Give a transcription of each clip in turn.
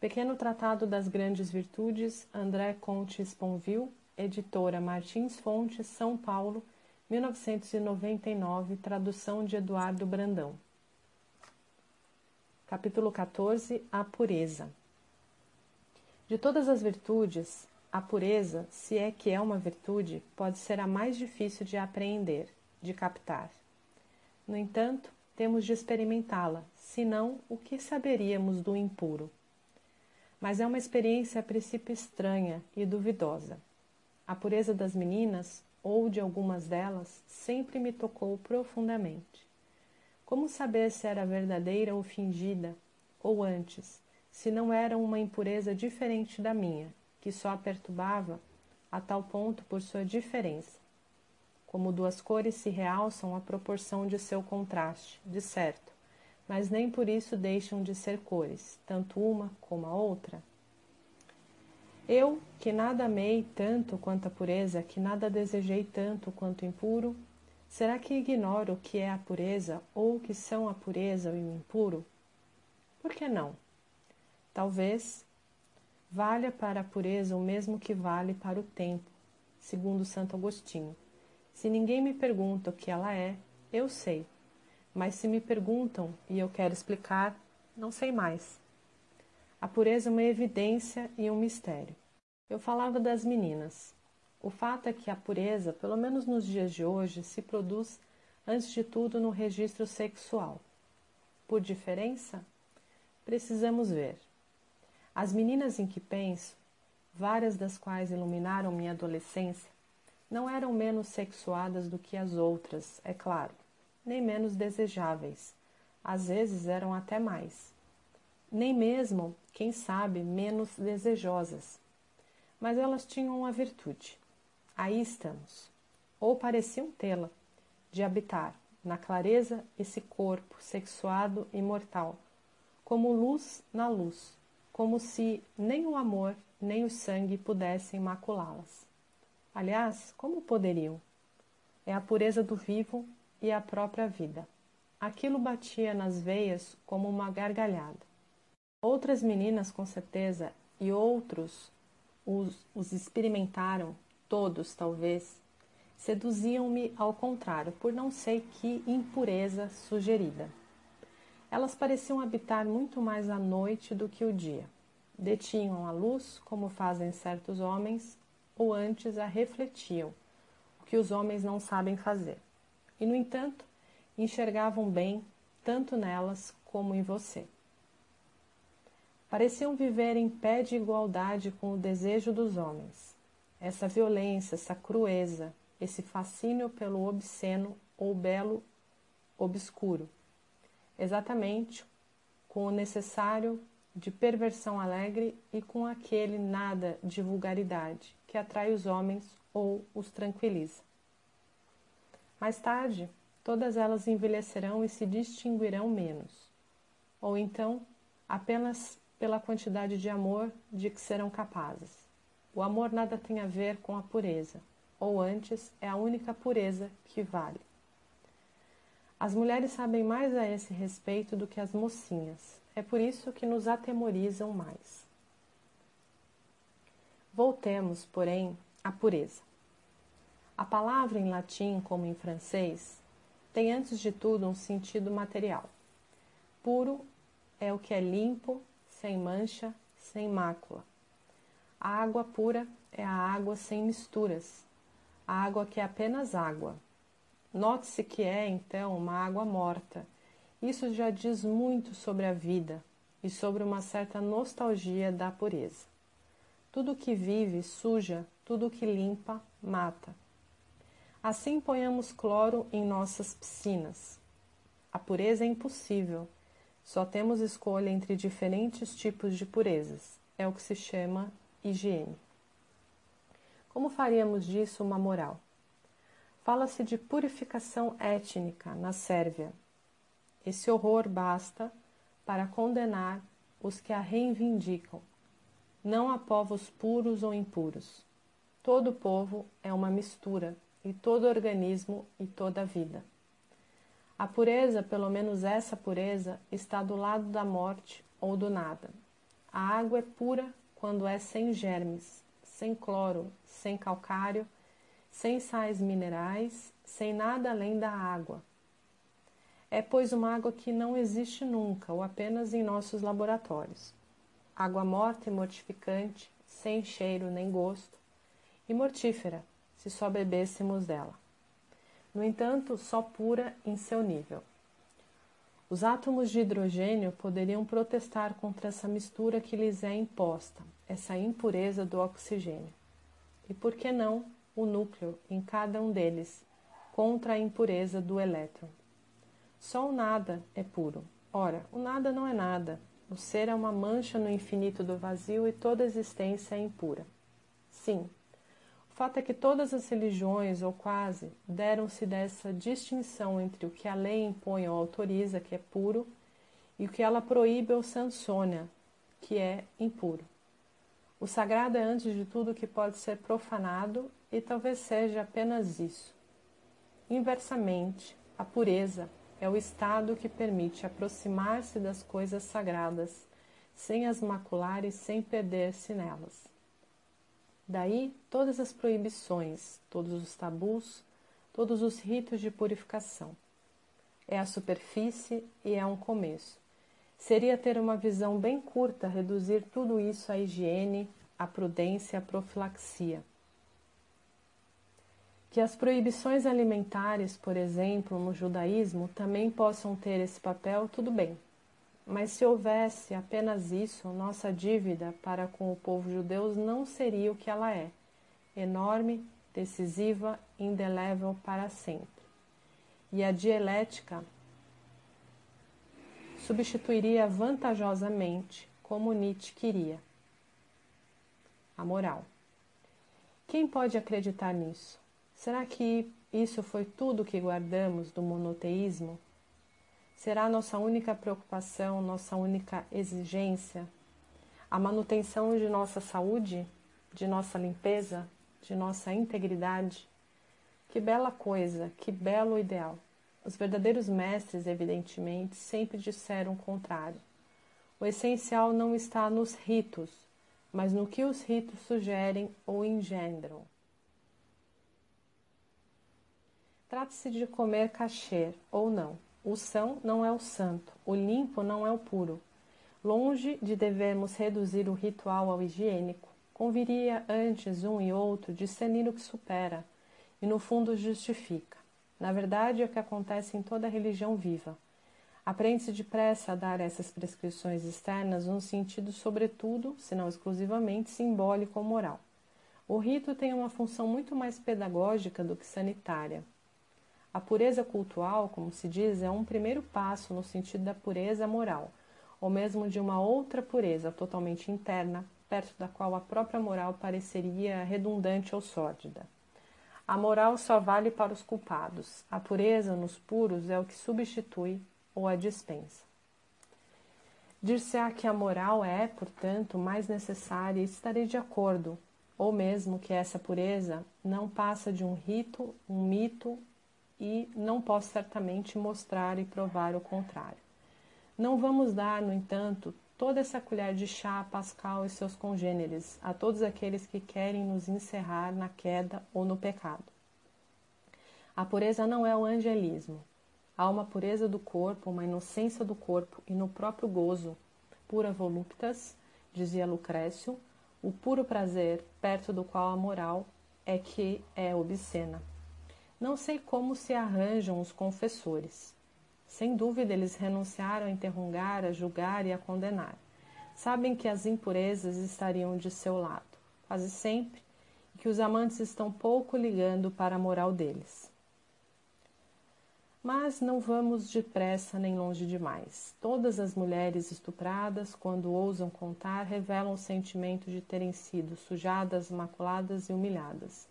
Pequeno Tratado das Grandes Virtudes, André Comte Sponville, editora Martins Fontes, São Paulo, 1999, tradução de Eduardo Brandão. Capítulo 14 A pureza. De todas as virtudes, a pureza, se é que é uma virtude, pode ser a mais difícil de apreender, de captar. No entanto, temos de experimentá-la, senão o que saberíamos do impuro? Mas é uma experiência a princípio estranha e duvidosa. A pureza das meninas, ou de algumas delas, sempre me tocou profundamente. Como saber se era verdadeira ou fingida, ou antes, se não era uma impureza diferente da minha, que só a perturbava a tal ponto por sua diferença? Como duas cores se realçam à proporção de seu contraste, de certo, mas nem por isso deixam de ser cores, tanto uma como a outra? Eu, que nada amei tanto quanto a pureza, que nada desejei tanto quanto o impuro, será que ignoro o que é a pureza ou o que são a pureza e o impuro? Por que não? Talvez valha para a pureza o mesmo que vale para o tempo, segundo Santo Agostinho. Se ninguém me pergunta o que ela é, eu sei. Mas se me perguntam e eu quero explicar, não sei mais. A pureza é uma evidência e um mistério. Eu falava das meninas. O fato é que a pureza, pelo menos nos dias de hoje, se produz antes de tudo no registro sexual. Por diferença? Precisamos ver. As meninas em que penso, várias das quais iluminaram minha adolescência, não eram menos sexuadas do que as outras, é claro, nem menos desejáveis. Às vezes eram até mais nem mesmo, quem sabe, menos desejosas. Mas elas tinham uma virtude. Aí estamos, ou pareciam tê-la, de habitar na clareza esse corpo sexuado e mortal, como luz na luz, como se nem o amor nem o sangue pudessem maculá-las. Aliás, como poderiam? É a pureza do vivo e a própria vida. Aquilo batia nas veias como uma gargalhada. Outras meninas, com certeza, e outros os, os experimentaram, todos talvez, seduziam-me ao contrário, por não sei que impureza sugerida. Elas pareciam habitar muito mais a noite do que o dia. Detinham a luz, como fazem certos homens, ou antes a refletiam, o que os homens não sabem fazer. E, no entanto, enxergavam bem tanto nelas como em você pareciam viver em pé de igualdade com o desejo dos homens. Essa violência, essa crueza, esse fascínio pelo obsceno ou belo obscuro, exatamente com o necessário de perversão alegre e com aquele nada de vulgaridade que atrai os homens ou os tranquiliza. Mais tarde, todas elas envelhecerão e se distinguirão menos, ou então apenas pela quantidade de amor de que serão capazes. O amor nada tem a ver com a pureza, ou antes, é a única pureza que vale. As mulheres sabem mais a esse respeito do que as mocinhas, é por isso que nos atemorizam mais. Voltemos, porém, à pureza. A palavra em latim, como em francês, tem antes de tudo um sentido material. Puro é o que é limpo, sem mancha, sem mácula. A água pura é a água sem misturas, a água que é apenas água. Note-se que é, então, uma água morta. Isso já diz muito sobre a vida e sobre uma certa nostalgia da pureza. Tudo que vive suja, tudo que limpa mata. Assim ponhamos cloro em nossas piscinas. A pureza é impossível, só temos escolha entre diferentes tipos de purezas. É o que se chama higiene. Como faríamos disso uma moral? Fala-se de purificação étnica na Sérvia. Esse horror basta para condenar os que a reivindicam. Não há povos puros ou impuros. Todo povo é uma mistura, e todo organismo e toda vida. A pureza, pelo menos essa pureza, está do lado da morte ou do nada. A água é pura quando é sem germes, sem cloro, sem calcário, sem sais minerais, sem nada além da água. É, pois, uma água que não existe nunca ou apenas em nossos laboratórios. Água morta e mortificante, sem cheiro nem gosto, e mortífera, se só bebêssemos dela. No entanto, só pura em seu nível. Os átomos de hidrogênio poderiam protestar contra essa mistura que lhes é imposta, essa impureza do oxigênio. E por que não o núcleo em cada um deles, contra a impureza do elétron? Só o nada é puro. Ora, o nada não é nada. O ser é uma mancha no infinito do vazio e toda existência é impura. Sim, fato é que todas as religiões, ou quase, deram-se dessa distinção entre o que a lei impõe ou autoriza, que é puro, e o que ela proíbe ou sanciona, que é impuro. O sagrado é antes de tudo o que pode ser profanado e talvez seja apenas isso. Inversamente, a pureza é o estado que permite aproximar-se das coisas sagradas, sem as macular e sem perder-se nelas. Daí todas as proibições, todos os tabus, todos os ritos de purificação. É a superfície e é um começo. Seria ter uma visão bem curta reduzir tudo isso à higiene, à prudência, à profilaxia. Que as proibições alimentares, por exemplo, no judaísmo, também possam ter esse papel, tudo bem. Mas se houvesse apenas isso, nossa dívida para com o povo judeu não seria o que ela é: enorme, decisiva, indelével para sempre. E a dialética substituiria vantajosamente, como Nietzsche queria, a moral. Quem pode acreditar nisso? Será que isso foi tudo que guardamos do monoteísmo? Será nossa única preocupação, nossa única exigência? A manutenção de nossa saúde, de nossa limpeza, de nossa integridade? Que bela coisa, que belo ideal! Os verdadeiros mestres, evidentemente, sempre disseram o contrário. O essencial não está nos ritos, mas no que os ritos sugerem ou engendram. Trata-se de comer cachê ou não. O são não é o santo, o limpo não é o puro. Longe de devermos reduzir o ritual ao higiênico, conviria antes um e outro discernir o que supera e no fundo justifica. Na verdade, é o que acontece em toda religião viva. Aprende-se depressa a dar essas prescrições externas um sentido, sobretudo, se não exclusivamente, simbólico ou moral. O rito tem uma função muito mais pedagógica do que sanitária. A pureza cultural, como se diz, é um primeiro passo no sentido da pureza moral, ou mesmo de uma outra pureza totalmente interna, perto da qual a própria moral pareceria redundante ou sórdida. A moral só vale para os culpados, a pureza nos puros é o que substitui ou a dispensa. Dir-se-á que a moral é, portanto, mais necessária e estarei de acordo, ou mesmo que essa pureza não passa de um rito, um mito e não posso certamente mostrar e provar o contrário. Não vamos dar, no entanto, toda essa colher de chá a Pascal e seus congêneres, a todos aqueles que querem nos encerrar na queda ou no pecado. A pureza não é o angelismo. Há uma pureza do corpo, uma inocência do corpo e no próprio gozo, pura voluptas, dizia Lucrécio, o puro prazer, perto do qual a moral é que é obscena. Não sei como se arranjam os confessores. Sem dúvida, eles renunciaram a interrogar, a julgar e a condenar. Sabem que as impurezas estariam de seu lado, quase sempre, e que os amantes estão pouco ligando para a moral deles. Mas não vamos depressa nem longe demais. Todas as mulheres estupradas, quando ousam contar, revelam o sentimento de terem sido sujadas, maculadas e humilhadas.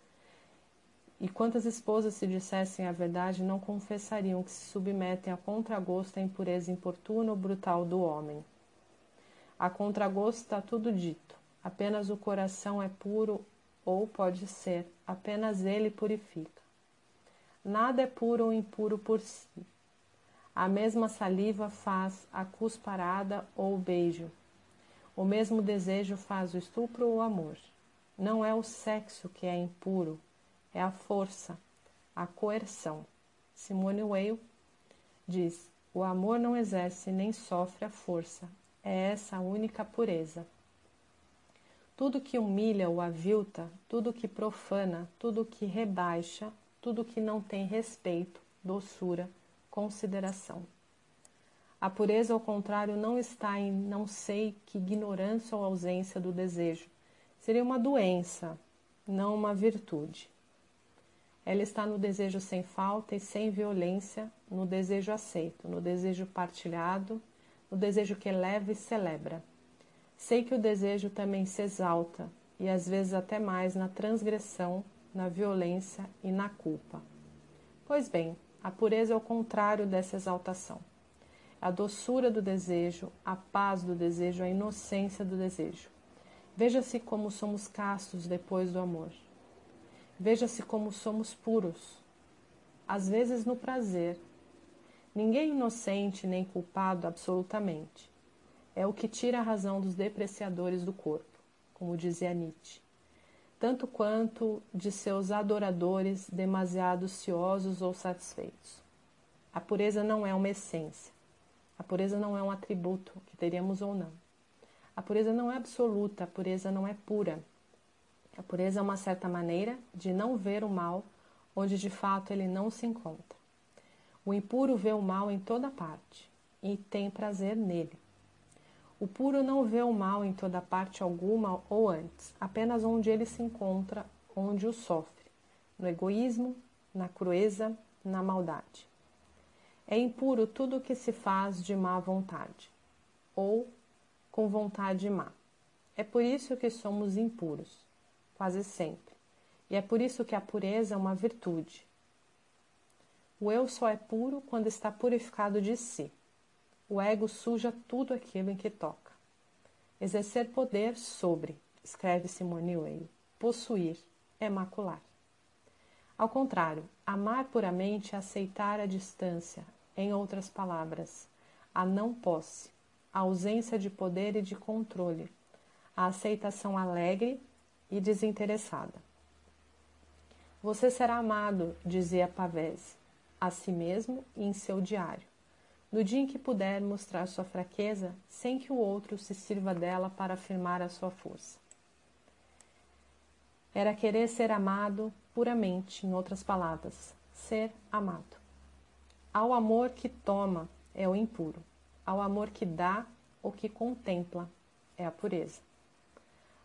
E quantas esposas, se dissessem a verdade, não confessariam que se submetem a contragosto à impureza importuna ou brutal do homem? A contragosto está tudo dito. Apenas o coração é puro, ou pode ser, apenas ele purifica. Nada é puro ou impuro por si. A mesma saliva faz a cusparada ou o beijo. O mesmo desejo faz o estupro ou o amor. Não é o sexo que é impuro, é a força, a coerção. Simone Weil diz: o amor não exerce nem sofre a força, é essa a única pureza. Tudo que humilha ou avilta, tudo que profana, tudo que rebaixa, tudo que não tem respeito, doçura, consideração. A pureza, ao contrário, não está em não sei que ignorância ou ausência do desejo. Seria uma doença, não uma virtude. Ela está no desejo sem falta e sem violência, no desejo aceito, no desejo partilhado, no desejo que eleva e celebra. Sei que o desejo também se exalta, e às vezes até mais na transgressão, na violência e na culpa. Pois bem, a pureza é o contrário dessa exaltação. A doçura do desejo, a paz do desejo, a inocência do desejo. Veja-se como somos castos depois do amor. Veja-se como somos puros, às vezes no prazer. Ninguém inocente nem culpado absolutamente. É o que tira a razão dos depreciadores do corpo, como dizia Nietzsche, tanto quanto de seus adoradores demasiado ciosos ou satisfeitos. A pureza não é uma essência. A pureza não é um atributo que teríamos ou não. A pureza não é absoluta, a pureza não é pura. A pureza é uma certa maneira de não ver o mal onde de fato ele não se encontra. O impuro vê o mal em toda parte e tem prazer nele. O puro não vê o mal em toda parte alguma ou antes, apenas onde ele se encontra, onde o sofre, no egoísmo, na crueza, na maldade. É impuro tudo o que se faz de má vontade, ou com vontade má. É por isso que somos impuros quase sempre. E é por isso que a pureza é uma virtude. O eu só é puro quando está purificado de si. O ego suja tudo aquilo em que toca. Exercer poder sobre, escreve Simone Weil, possuir, é macular. Ao contrário, amar puramente é aceitar a distância, em outras palavras, a não posse, a ausência de poder e de controle, a aceitação alegre e desinteressada. Você será amado, dizia Pavese, a si mesmo e em seu diário, no dia em que puder mostrar sua fraqueza sem que o outro se sirva dela para afirmar a sua força. Era querer ser amado puramente, em outras palavras, ser amado. Ao amor que toma é o impuro, ao amor que dá ou que contempla é a pureza.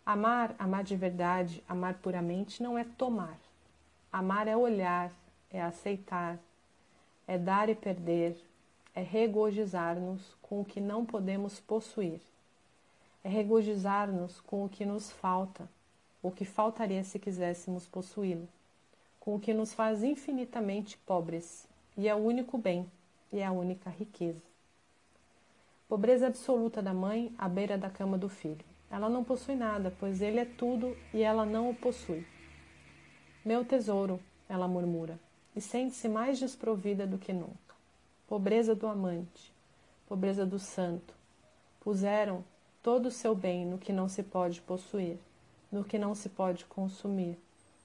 Amar, amar de verdade, amar puramente não é tomar. Amar é olhar, é aceitar, é dar e perder, é regozijar-nos com o que não podemos possuir, é regozijar-nos com o que nos falta, o que faltaria se quiséssemos possuí-lo, com o que nos faz infinitamente pobres, e é o único bem, e é a única riqueza. Pobreza absoluta da mãe à beira da cama do filho. Ela não possui nada, pois ele é tudo e ela não o possui. Meu tesouro, ela murmura, e sente-se mais desprovida do que nunca. Pobreza do amante, pobreza do santo. Puseram todo o seu bem no que não se pode possuir, no que não se pode consumir.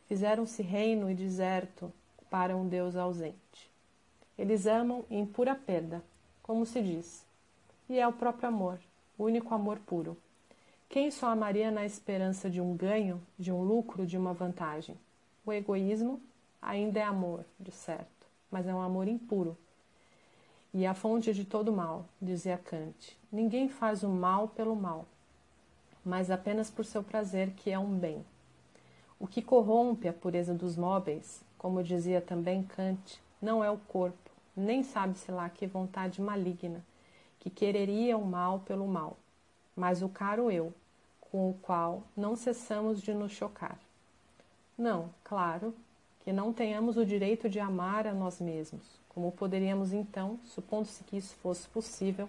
Fizeram-se reino e deserto para um Deus ausente. Eles amam em pura perda, como se diz, e é o próprio amor, o único amor puro. Quem só amaria na esperança de um ganho, de um lucro, de uma vantagem? O egoísmo ainda é amor, de certo, mas é um amor impuro. E a fonte de todo mal, dizia Kant. Ninguém faz o mal pelo mal, mas apenas por seu prazer, que é um bem. O que corrompe a pureza dos móveis, como dizia também Kant, não é o corpo, nem sabe-se lá que vontade maligna, que quereria o mal pelo mal mas o caro eu, com o qual não cessamos de nos chocar. Não, claro, que não tenhamos o direito de amar a nós mesmos, como poderíamos então, supondo-se que isso fosse possível,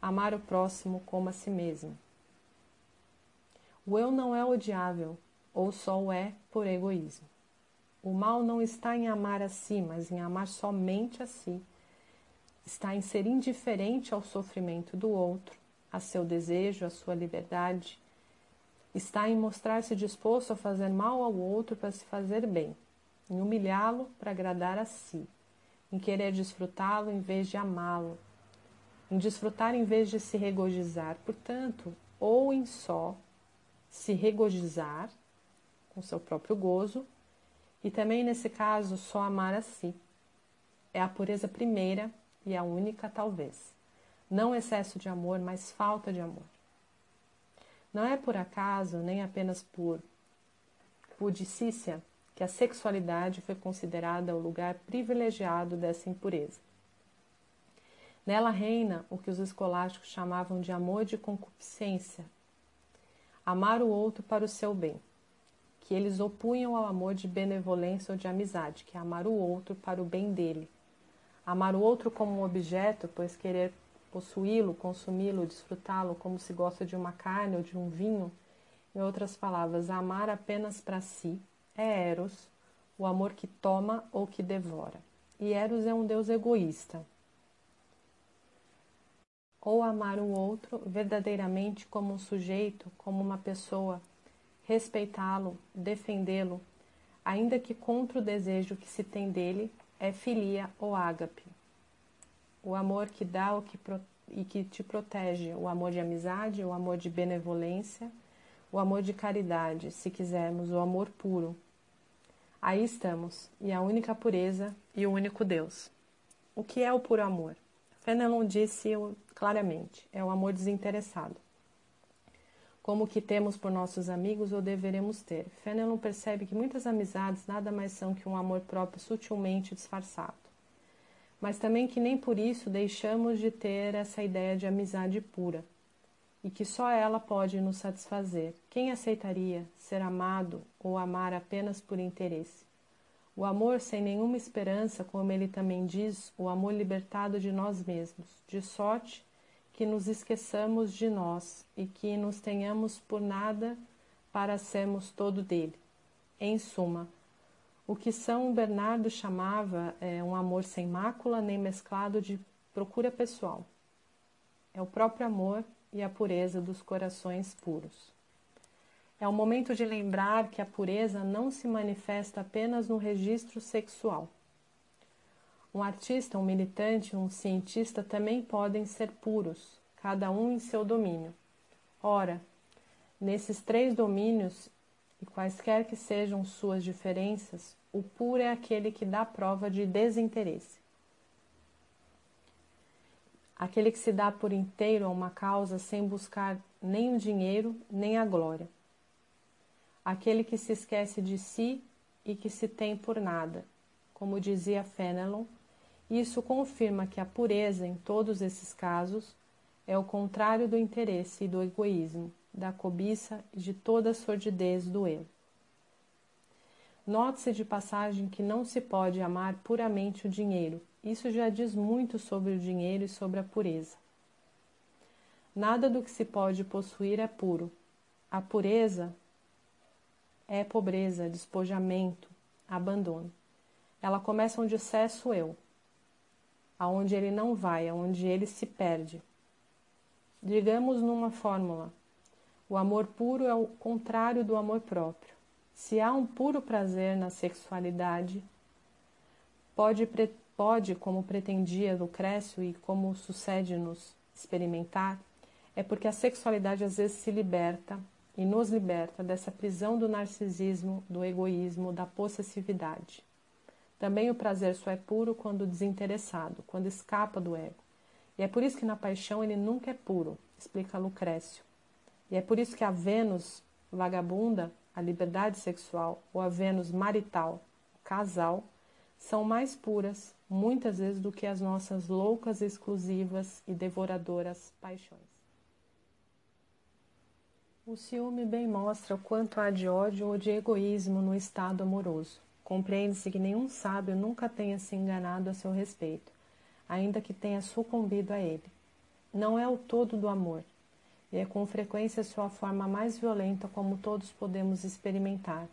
amar o próximo como a si mesmo. O eu não é odiável, ou só o é por egoísmo. O mal não está em amar a si, mas em amar somente a si. Está em ser indiferente ao sofrimento do outro, a seu desejo, a sua liberdade, está em mostrar-se disposto a fazer mal ao outro para se fazer bem, em humilhá-lo para agradar a si, em querer desfrutá-lo em vez de amá-lo, em desfrutar em vez de se regozijar, portanto, ou em só se regozijar com seu próprio gozo, e também nesse caso só amar a si. É a pureza primeira e a única, talvez. Não excesso de amor, mas falta de amor. Não é por acaso, nem apenas por pudicícia, que a sexualidade foi considerada o lugar privilegiado dessa impureza. Nela reina o que os escolásticos chamavam de amor de concupiscência, amar o outro para o seu bem, que eles opunham ao amor de benevolência ou de amizade, que é amar o outro para o bem dele. Amar o outro como um objeto, pois querer possuí-lo, consumi-lo, desfrutá-lo como se gosta de uma carne ou de um vinho. Em outras palavras, amar apenas para si é Eros, o amor que toma ou que devora. E Eros é um deus egoísta, ou amar o outro verdadeiramente como um sujeito, como uma pessoa, respeitá-lo, defendê-lo, ainda que contra o desejo que se tem dele, é filia ou ágape. O amor que dá o que e que te protege, o amor de amizade, o amor de benevolência, o amor de caridade, se quisermos, o amor puro. Aí estamos, e a única pureza e o único Deus. O que é o puro amor? Fenelon disse claramente: é o amor desinteressado. Como o que temos por nossos amigos ou deveremos ter. Fenelon percebe que muitas amizades nada mais são que um amor próprio sutilmente disfarçado. Mas também que nem por isso deixamos de ter essa ideia de amizade pura e que só ela pode nos satisfazer. Quem aceitaria ser amado ou amar apenas por interesse? O amor sem nenhuma esperança, como ele também diz, o amor libertado de nós mesmos, de sorte que nos esqueçamos de nós e que nos tenhamos por nada para sermos todo dele. Em suma, o que São Bernardo chamava é um amor sem mácula nem mesclado de procura pessoal. É o próprio amor e a pureza dos corações puros. É o momento de lembrar que a pureza não se manifesta apenas no registro sexual. Um artista, um militante, um cientista também podem ser puros, cada um em seu domínio. Ora, nesses três domínios, e quaisquer que sejam suas diferenças, o puro é aquele que dá prova de desinteresse. Aquele que se dá por inteiro a uma causa sem buscar nem o dinheiro nem a glória aquele que se esquece de si e que se tem por nada. Como dizia Fenelon, isso confirma que a pureza, em todos esses casos, é o contrário do interesse e do egoísmo, da cobiça e de toda a sordidez do eu. Note-se de passagem que não se pode amar puramente o dinheiro. Isso já diz muito sobre o dinheiro e sobre a pureza. Nada do que se pode possuir é puro. A pureza é pobreza, despojamento, abandono. Ela começa onde cessa eu, aonde ele não vai, aonde ele se perde. Digamos numa fórmula: o amor puro é o contrário do amor próprio. Se há um puro prazer na sexualidade, pode, pode como pretendia Lucrécio e como sucede-nos experimentar, é porque a sexualidade às vezes se liberta e nos liberta dessa prisão do narcisismo, do egoísmo, da possessividade. Também o prazer só é puro quando desinteressado, quando escapa do ego. E é por isso que na paixão ele nunca é puro, explica Lucrécio. E é por isso que a Vênus vagabunda, a liberdade sexual, ou a Vênus marital, o casal, são mais puras, muitas vezes, do que as nossas loucas, exclusivas e devoradoras paixões. O ciúme bem mostra o quanto há de ódio ou de egoísmo no estado amoroso. Compreende-se que nenhum sábio nunca tenha se enganado a seu respeito, ainda que tenha sucumbido a ele. Não é o todo do amor, e é com frequência sua forma mais violenta como todos podemos experimentar.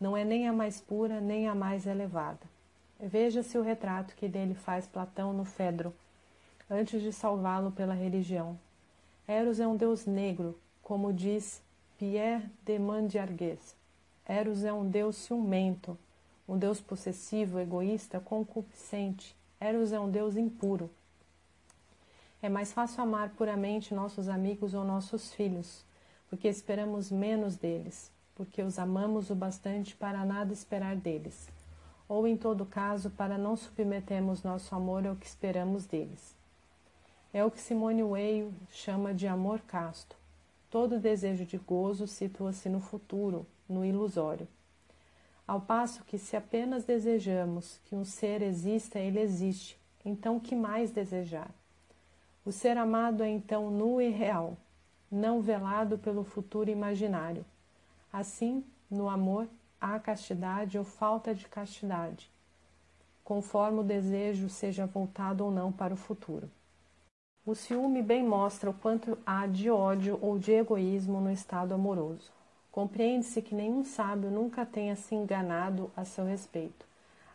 Não é nem a mais pura, nem a mais elevada. Veja-se o retrato que dele faz Platão no Fedro, antes de salvá-lo pela religião. Eros é um deus negro, como diz Pierre de Mandiargues. Eros é um deus ciumento, um deus possessivo, egoísta, concupiscente. Eros é um deus impuro. É mais fácil amar puramente nossos amigos ou nossos filhos, porque esperamos menos deles, porque os amamos o bastante para nada esperar deles, ou em todo caso para não submetermos nosso amor ao que esperamos deles. É o que Simone Weil chama de amor casto. Todo desejo de gozo situa-se no futuro, no ilusório. Ao passo que, se apenas desejamos que um ser exista, ele existe, então que mais desejar? O ser amado é então nu e real, não velado pelo futuro imaginário. Assim, no amor, há castidade ou falta de castidade, conforme o desejo seja voltado ou não para o futuro. O ciúme bem mostra o quanto há de ódio ou de egoísmo no estado amoroso. Compreende-se que nenhum sábio nunca tenha se enganado a seu respeito,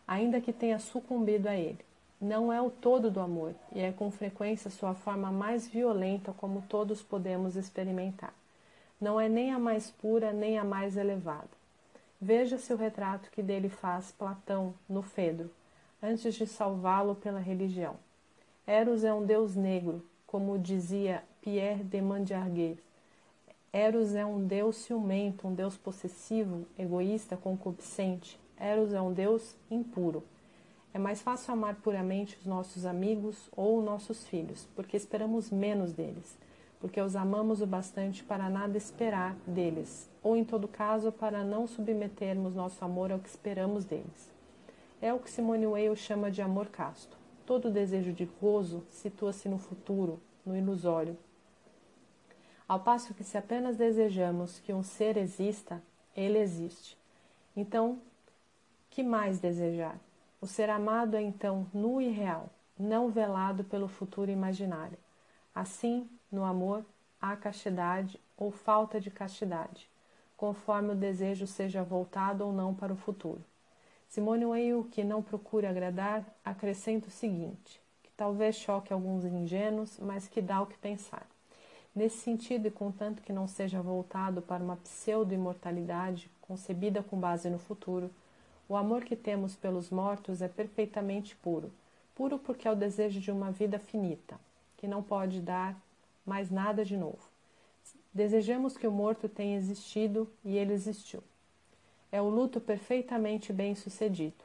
ainda que tenha sucumbido a ele não é o todo do amor e é com frequência sua forma mais violenta, como todos podemos experimentar. Não é nem a mais pura nem a mais elevada. Veja-se o retrato que dele faz Platão no Fedro, antes de salvá-lo pela religião. Eros é um deus negro, como dizia Pierre de Mandiargues. Eros é um deus ciumento, um deus possessivo, egoísta, concupiscente. Eros é um deus impuro. É mais fácil amar puramente os nossos amigos ou nossos filhos, porque esperamos menos deles, porque os amamos o bastante para nada esperar deles, ou em todo caso para não submetermos nosso amor ao que esperamos deles. É o que Simone Weil chama de amor casto. Todo desejo de gozo situa-se no futuro, no ilusório. Ao passo que se apenas desejamos que um ser exista, ele existe. Então, que mais desejar? O ser amado é então nu e real, não velado pelo futuro imaginário. Assim, no amor, há castidade ou falta de castidade, conforme o desejo seja voltado ou não para o futuro. Simone Weil, que não procura agradar, acrescenta o seguinte, que talvez choque alguns ingênuos, mas que dá o que pensar. Nesse sentido, e contanto que não seja voltado para uma pseudo-imortalidade concebida com base no futuro, o amor que temos pelos mortos é perfeitamente puro. Puro porque é o desejo de uma vida finita, que não pode dar mais nada de novo. Desejamos que o morto tenha existido e ele existiu. É o luto perfeitamente bem sucedido,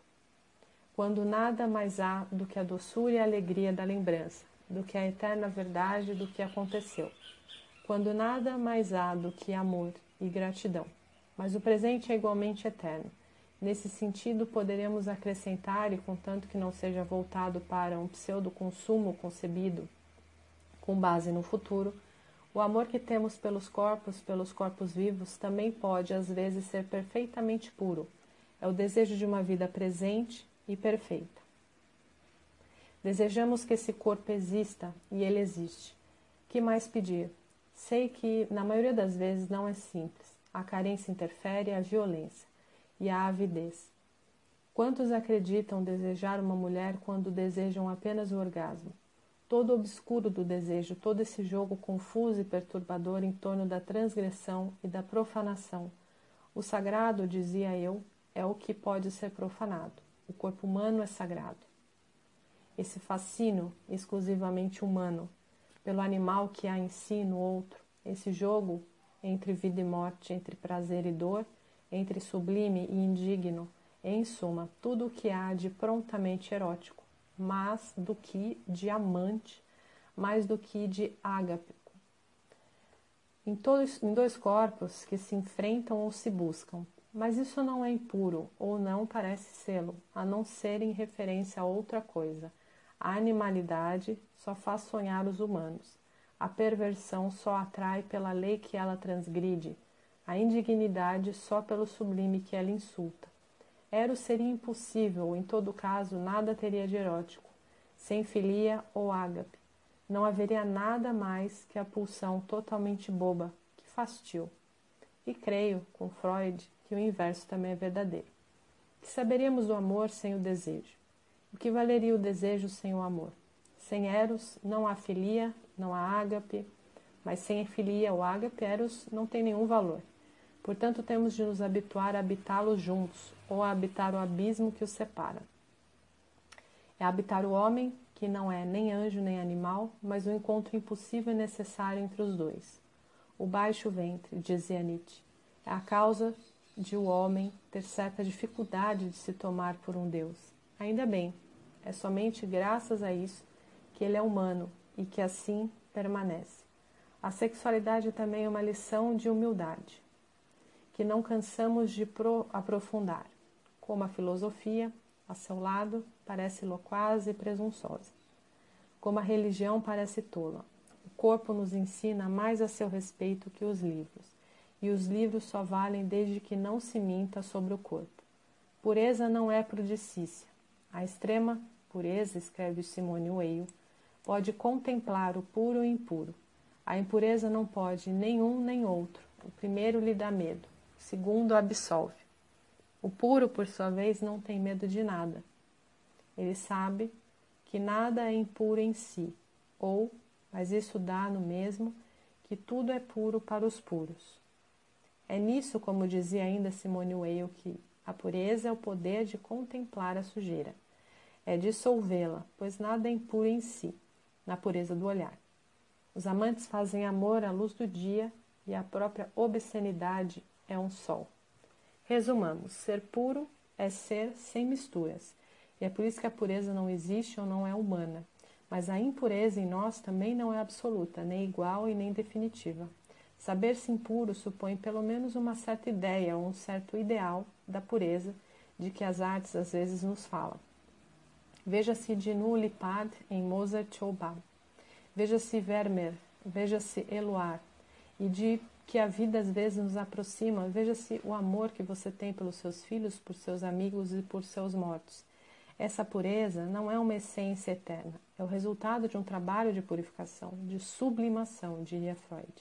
quando nada mais há do que a doçura e a alegria da lembrança, do que a eterna verdade do que aconteceu, quando nada mais há do que amor e gratidão. Mas o presente é igualmente eterno Nesse sentido, poderemos acrescentar, e contanto que não seja voltado para um pseudo-consumo concebido com base no futuro, o amor que temos pelos corpos, pelos corpos vivos, também pode às vezes ser perfeitamente puro. É o desejo de uma vida presente e perfeita. Desejamos que esse corpo exista e ele existe. Que mais pedir? Sei que, na maioria das vezes, não é simples. A carência interfere a violência e a avidez. Quantos acreditam desejar uma mulher quando desejam apenas o orgasmo? Todo obscuro do desejo, todo esse jogo confuso e perturbador em torno da transgressão e da profanação. O sagrado, dizia eu, é o que pode ser profanado. O corpo humano é sagrado. Esse fascínio exclusivamente humano, pelo animal que há em si no outro, esse jogo entre vida e morte, entre prazer e dor, entre sublime e indigno, em suma, tudo o que há de prontamente erótico, mas do que de amante, mais do que de ágape. Em, todos, em dois corpos que se enfrentam ou se buscam, mas isso não é impuro, ou não parece sê-lo, a não ser em referência a outra coisa. A animalidade só faz sonhar os humanos. A perversão só atrai pela lei que ela transgride, a indignidade só pelo sublime que ela insulta. Eros seria impossível, em todo caso, nada teria de erótico, sem filia ou ágape. Não haveria nada mais que a pulsão totalmente boba, que fastio. E creio, com Freud, que o inverso também é verdadeiro. Que saberíamos do amor sem o desejo? O que valeria o desejo sem o amor? Sem Eros, não há filia, não há ágape, mas sem filia ou ágape, Eros não tem nenhum valor. Portanto, temos de nos habituar a habitá-los juntos, ou a habitar o abismo que os separa. É habitar o homem, que não é nem anjo nem animal, mas o um encontro impossível e necessário entre os dois. O baixo ventre, dizia Nietzsche, é a causa de o homem ter certa dificuldade de se tomar por um Deus. Ainda bem, é somente graças a isso que ele é humano e que assim permanece. A sexualidade também é uma lição de humildade, que não cansamos de aprofundar, como a filosofia, a seu lado, parece loquaz e presunçosa, como a religião parece tola. O corpo nos ensina mais a seu respeito que os livros, e os livros só valem desde que não se minta sobre o corpo. Pureza não é prudicícia. A extrema pureza, escreve Simone Weil, pode contemplar o puro e o impuro. A impureza não pode nenhum nem outro. O primeiro lhe dá medo, segundo absolve. O puro, por sua vez, não tem medo de nada. Ele sabe que nada é impuro em si, ou, mas isso dá no mesmo, que tudo é puro para os puros. É nisso, como dizia ainda Simone Weil, que a pureza é o poder de contemplar a sujeira, é dissolvê-la, pois nada é impuro em si, na pureza do olhar. Os amantes fazem amor à luz do dia e a própria obscenidade é um sol. Resumamos: ser puro é ser sem misturas, e é por isso que a pureza não existe ou não é humana. Mas a impureza em nós também não é absoluta, nem igual e nem definitiva. Saber-se impuro supõe pelo menos uma certa ideia ou um certo ideal da pureza de que as artes às vezes nos falam. Veja-se de Nulipad em Mozart ou Bach. Veja-se Vermeer, veja-se Eluard. E de que a vida às vezes nos aproxima, veja-se o amor que você tem pelos seus filhos, por seus amigos e por seus mortos. Essa pureza não é uma essência eterna, é o resultado de um trabalho de purificação, de sublimação, diria Freud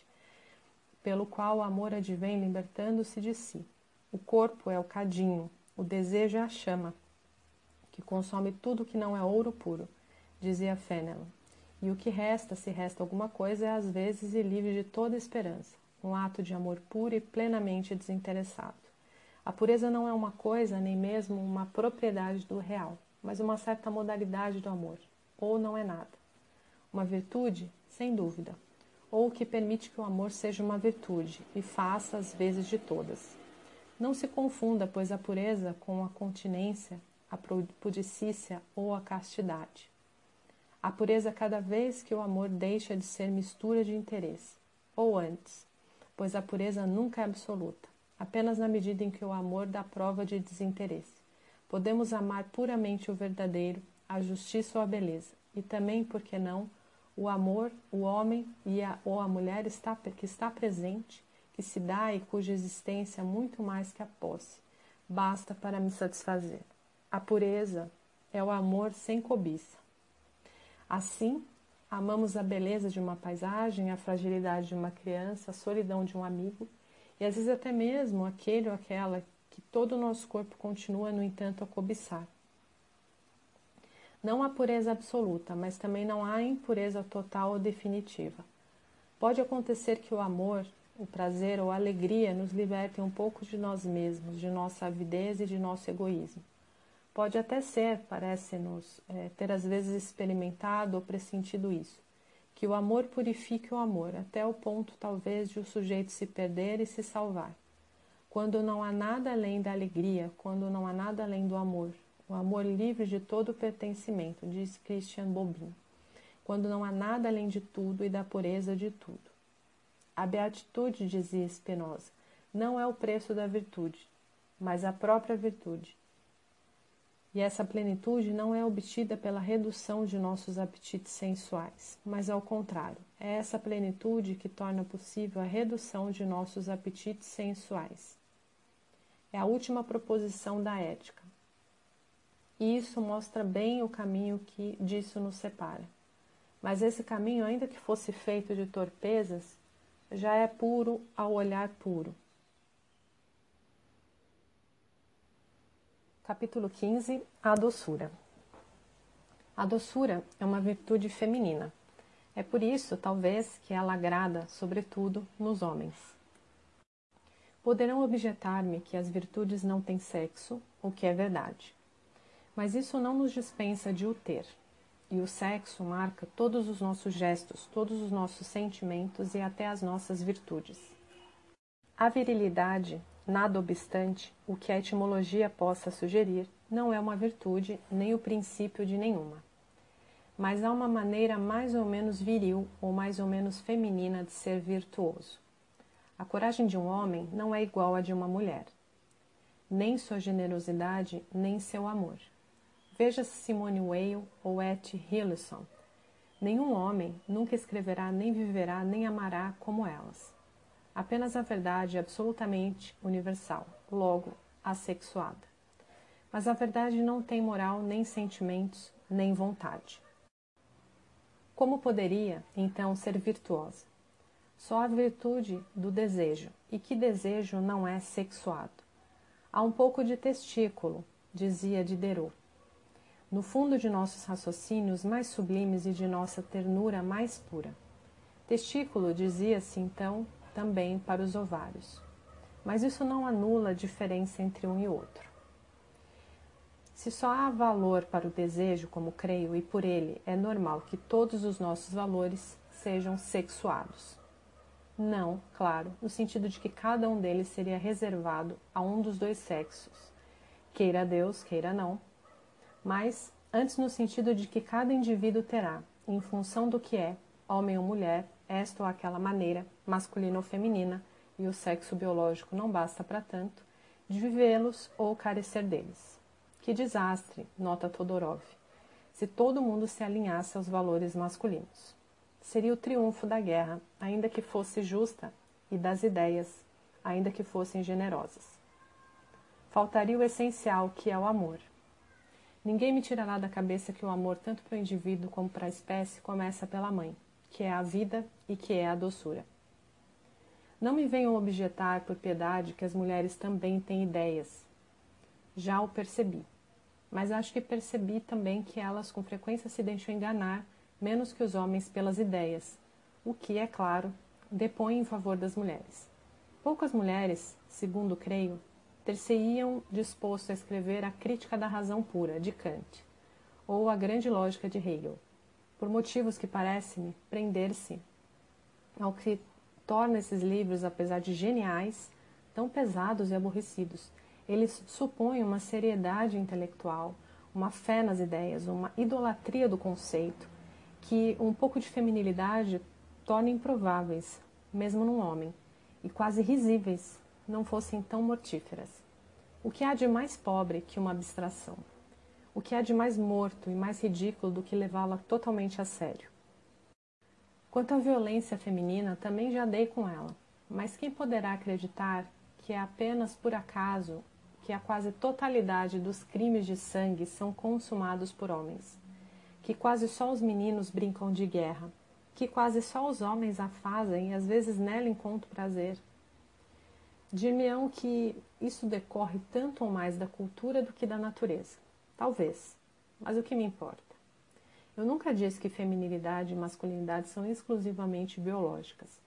pelo qual o amor advém libertando-se de si. O corpo é o cadinho, o desejo é a chama, que consome tudo que não é ouro puro, dizia Fenelon. E o que resta, se resta alguma coisa, é às vezes e livre de toda esperança, um ato de amor puro e plenamente desinteressado. A pureza não é uma coisa, nem mesmo uma propriedade do real, mas uma certa modalidade do amor, ou não é nada. Uma virtude, sem dúvida, ou que permite que o amor seja uma virtude e faça as vezes de todas. Não se confunda, pois, a pureza com a continência, a pudicícia ou a castidade. A pureza cada vez que o amor deixa de ser mistura de interesse, ou antes, pois a pureza nunca é absoluta, apenas na medida em que o amor dá prova de desinteresse. Podemos amar puramente o verdadeiro, a justiça ou a beleza, e também, por que não, o amor, o homem e a, ou a mulher está, que está presente, que se dá e cuja existência é muito mais que a posse, basta para me satisfazer. A pureza é o amor sem cobiça. Assim, amamos a beleza de uma paisagem, a fragilidade de uma criança, a solidão de um amigo e às vezes até mesmo aquele ou aquela que todo o nosso corpo continua, no entanto, a cobiçar. Não há pureza absoluta, mas também não há impureza total ou definitiva. Pode acontecer que o amor, o prazer ou a alegria nos libertem um pouco de nós mesmos, de nossa avidez e de nosso egoísmo. Pode até ser, parece-nos, é, ter às vezes experimentado ou pressentido isso, que o amor purifique o amor, até o ponto talvez de o sujeito se perder e se salvar. Quando não há nada além da alegria, quando não há nada além do amor, o amor livre de todo pertencimento, diz Christian Bobin, quando não há nada além de tudo e da pureza de tudo. A beatitude, dizia Spinoza, não é o preço da virtude, mas a própria virtude. E essa plenitude não é obtida pela redução de nossos apetites sensuais, mas ao contrário, é essa plenitude que torna possível a redução de nossos apetites sensuais. É a última proposição da ética. E isso mostra bem o caminho que disso nos separa. Mas esse caminho, ainda que fosse feito de torpezas, já é puro ao olhar puro. Capítulo 15 A doçura. A doçura é uma virtude feminina. É por isso, talvez, que ela agrada, sobretudo, nos homens. Poderão objetar-me que as virtudes não têm sexo, o que é verdade. Mas isso não nos dispensa de o ter. E o sexo marca todos os nossos gestos, todos os nossos sentimentos e até as nossas virtudes. A virilidade, nada obstante o que a etimologia possa sugerir, não é uma virtude nem o princípio de nenhuma. Mas há uma maneira mais ou menos viril ou mais ou menos feminina de ser virtuoso. A coragem de um homem não é igual à de uma mulher, nem sua generosidade, nem seu amor. Veja Simone Weil ou Etty Hillesum. Nenhum homem nunca escreverá, nem viverá, nem amará como elas. Apenas a verdade absolutamente universal, logo assexuada. Mas a verdade não tem moral, nem sentimentos, nem vontade. Como poderia, então, ser virtuosa? Só a virtude do desejo, e que desejo não é sexuado. Há um pouco de testículo, dizia Diderot. No fundo de nossos raciocínios mais sublimes e de nossa ternura mais pura. Testículo dizia-se então também para os ovários. Mas isso não anula a diferença entre um e outro. Se só há valor para o desejo, como creio, e por ele é normal que todos os nossos valores sejam sexuados. Não, claro, no sentido de que cada um deles seria reservado a um dos dois sexos, queira Deus, queira não, mas antes no sentido de que cada indivíduo terá, em função do que é, homem ou mulher, esta ou aquela maneira, masculina ou feminina, e o sexo biológico não basta para tanto, de vivê-los ou carecer deles. Que desastre, nota Todorov, se todo mundo se alinhasse aos valores masculinos. Seria o triunfo da guerra, ainda que fosse justa, e das ideias, ainda que fossem generosas. Faltaria o essencial, que é o amor. Ninguém me tirará da cabeça que o amor, tanto para o indivíduo como para a espécie, começa pela mãe que é a vida e que é a doçura. Não me venham objetar por piedade que as mulheres também têm ideias. Já o percebi. Mas acho que percebi também que elas com frequência se deixam enganar menos que os homens pelas ideias, o que, é claro, depõe em favor das mulheres. Poucas mulheres, segundo creio, ter-se-iam disposto a escrever a Crítica da Razão Pura, de Kant, ou a Grande Lógica de Hegel por motivos que parecem prender-se ao que torna esses livros, apesar de geniais, tão pesados e aborrecidos. Eles supõem uma seriedade intelectual, uma fé nas ideias, uma idolatria do conceito, que um pouco de feminilidade torna improváveis, mesmo num homem, e quase risíveis, não fossem tão mortíferas. O que há de mais pobre que uma abstração? O que há de mais morto e mais ridículo do que levá-la totalmente a sério? Quanto à violência feminina, também já dei com ela, mas quem poderá acreditar que é apenas por acaso que a quase totalidade dos crimes de sangue são consumados por homens? Que quase só os meninos brincam de guerra? Que quase só os homens a fazem e às vezes nela encontram prazer? Dir-me-ão que isso decorre tanto ou mais da cultura do que da natureza. Talvez, mas o que me importa? Eu nunca disse que feminilidade e masculinidade são exclusivamente biológicas.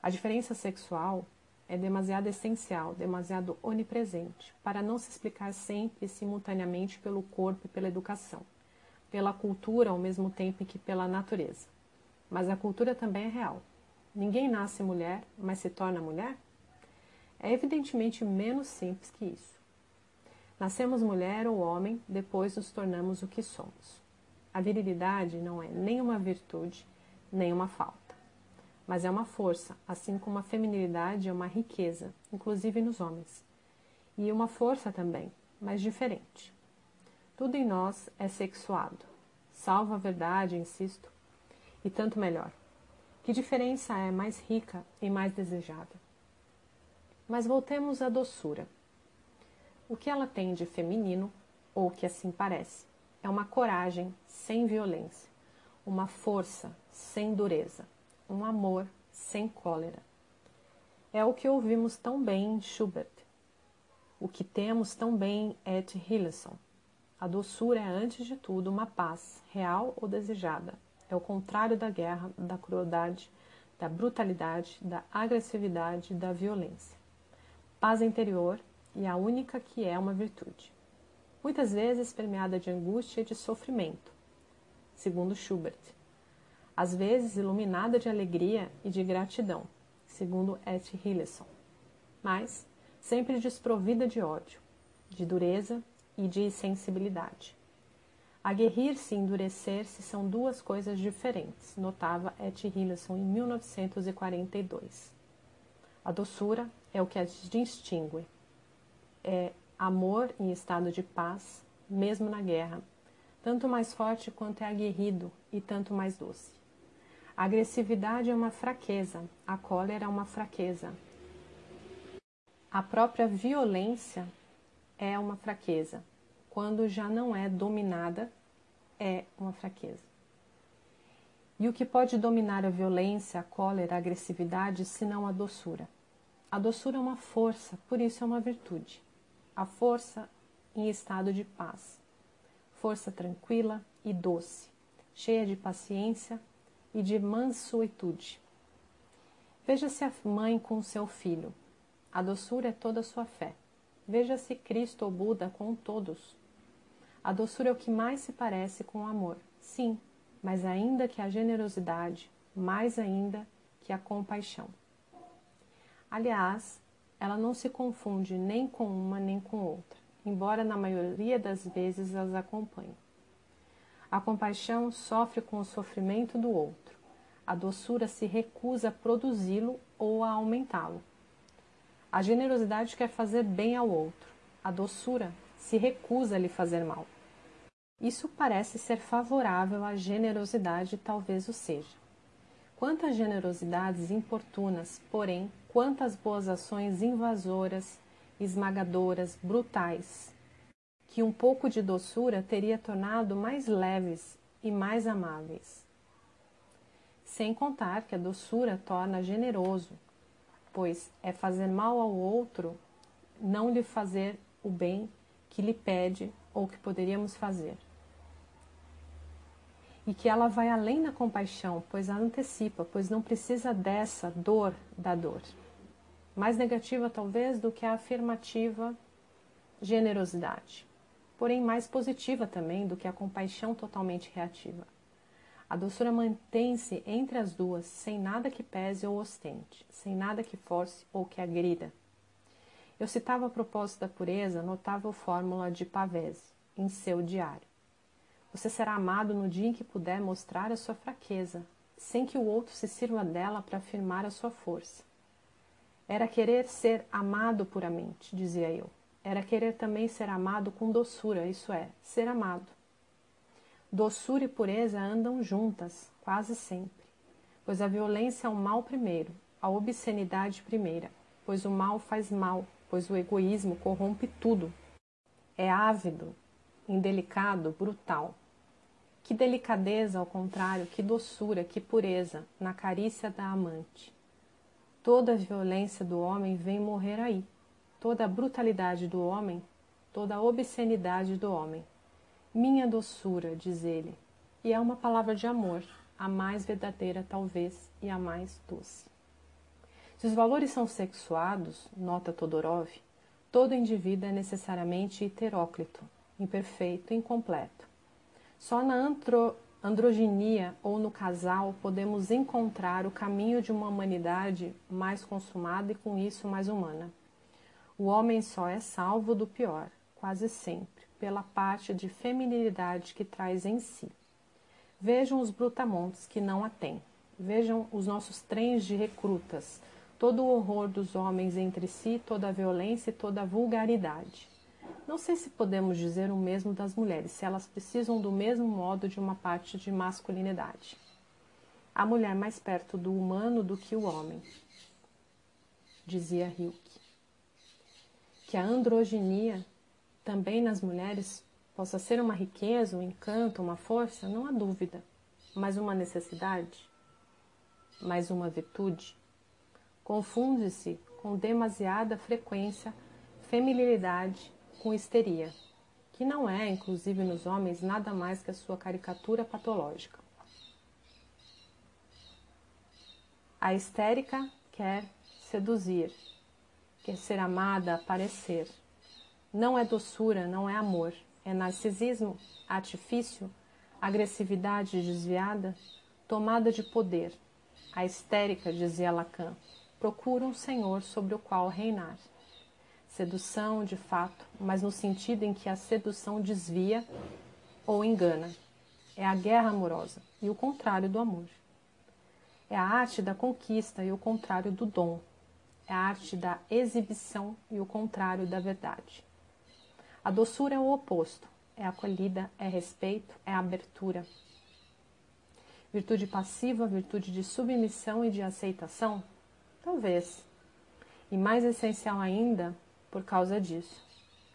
A diferença sexual é demasiado essencial, demasiado onipresente, para não se explicar sempre e simultaneamente pelo corpo e pela educação, pela cultura ao mesmo tempo que pela natureza. Mas a cultura também é real. Ninguém nasce mulher, mas se torna mulher? É evidentemente menos simples que isso. Nascemos mulher ou homem, depois nos tornamos o que somos. A virilidade não é nem uma virtude, nem uma falta, mas é uma força, assim como a feminilidade é uma riqueza, inclusive nos homens. E uma força também, mas diferente. Tudo em nós é sexuado, salvo a verdade, insisto, e tanto melhor. Que diferença é mais rica e mais desejada? Mas voltemos à doçura. O que ela tem de feminino, ou que assim parece, é uma coragem sem violência, uma força sem dureza, um amor sem cólera. É o que ouvimos tão bem em Schubert, o que temos tão bem em Ed Hillesum. A doçura é, antes de tudo, uma paz, real ou desejada, É o contrário da guerra, da crueldade, da brutalidade, da agressividade, da violência. Paz interior e a única que é uma virtude. Muitas vezes permeada de angústia e de sofrimento, segundo Schubert. Às vezes iluminada de alegria e de gratidão, segundo Et Hillesson. Mas sempre desprovida de ódio, de dureza e de sensibilidade. Aguerrir-se e endurecer-se são duas coisas diferentes, notava Et Hillesson em 1942. A doçura é o que as distingue. É amor em estado de paz, mesmo na guerra, tanto mais forte quanto é aguerrido e tanto mais doce. A agressividade é uma fraqueza, a cólera é uma fraqueza. A própria violência é uma fraqueza, quando já não é dominada, é uma fraqueza. E o que pode dominar a violência, a cólera, a agressividade, senão a doçura? A doçura é uma força, por isso é uma virtude. A força em estado de paz. Força tranquila e doce, cheia de paciência e de mansuetude. Veja-se a mãe com seu filho. A doçura é toda a sua fé. Veja-se Cristo ou Buda com todos. A doçura é o que mais se parece com o amor, sim, mas ainda que a generosidade, mais ainda que a compaixão. Aliás, ela não se confunde nem com uma nem com outra, embora na maioria das vezes as acompanhe. A compaixão sofre com o sofrimento do outro. A doçura se recusa a produzi-lo ou a aumentá-lo. A generosidade quer fazer bem ao outro. A doçura se recusa a lhe fazer mal. Isso parece ser favorável à generosidade, talvez o seja. Quantas generosidades importunas, porém, quantas boas ações invasoras, esmagadoras, brutais, que um pouco de doçura teria tornado mais leves e mais amáveis. Sem contar que a doçura torna generoso, pois é fazer mal ao outro, não lhe fazer o bem que lhe pede ou que poderíamos fazer e que ela vai além da compaixão, pois a antecipa, pois não precisa dessa dor da dor. Mais negativa, talvez, do que a afirmativa generosidade, porém mais positiva também do que a compaixão totalmente reativa. A doçura mantém-se entre as duas, sem nada que pese ou ostente, sem nada que force ou que agrida. Eu citava a propósito da pureza notável fórmula de Pavese em seu diário. Você será amado no dia em que puder mostrar a sua fraqueza, sem que o outro se sirva dela para afirmar a sua força. Era querer ser amado puramente, dizia eu. Era querer também ser amado com doçura, isso é, ser amado. Doçura e pureza andam juntas, quase sempre, pois a violência é o mal primeiro, a obscenidade primeira, pois o mal faz mal, pois o egoísmo corrompe tudo. É ávido, indelicado, brutal. Que delicadeza, ao contrário, que doçura, que pureza na carícia da amante. Toda a violência do homem vem morrer aí. Toda a brutalidade do homem, toda a obscenidade do homem. Minha doçura, diz ele, e é uma palavra de amor, a mais verdadeira talvez e a mais doce. Se os valores são sexuados, nota Todorov, todo indivíduo é necessariamente heteróclito, imperfeito, incompleto. Só na antro, androginia ou no casal podemos encontrar o caminho de uma humanidade mais consumada e com isso mais humana. O homem só é salvo do pior, quase sempre, pela parte de feminilidade que traz em si. Vejam os brutamontes que não a têm. Vejam os nossos trens de recrutas, todo o horror dos homens entre si, toda a violência e toda a vulgaridade. Não sei se podemos dizer o mesmo das mulheres, se elas precisam do mesmo modo de uma parte de masculinidade. A mulher mais perto do humano do que o homem, dizia Hilke. Que a androginia também nas mulheres possa ser uma riqueza, um encanto, uma força, não há dúvida, mas uma necessidade, mais uma virtude. Confunde-se com demasiada frequência feminilidade com histeria, que não é, inclusive nos homens, nada mais que a sua caricatura patológica. A histérica quer seduzir, quer ser amada, aparecer. Não é doçura, não é amor, é narcisismo, artifício, agressividade desviada, tomada de poder. A histérica, dizia Lacan, procura um senhor sobre o qual reinar. Sedução, de fato, mas no sentido em que a sedução desvia ou engana. É a guerra amorosa e o contrário do amor. É a arte da conquista e o contrário do dom. É a arte da exibição e o contrário da verdade. A doçura é o oposto. É acolhida, é respeito, é abertura. Virtude passiva, virtude de submissão e de aceitação? Talvez. E mais essencial ainda, por causa disso.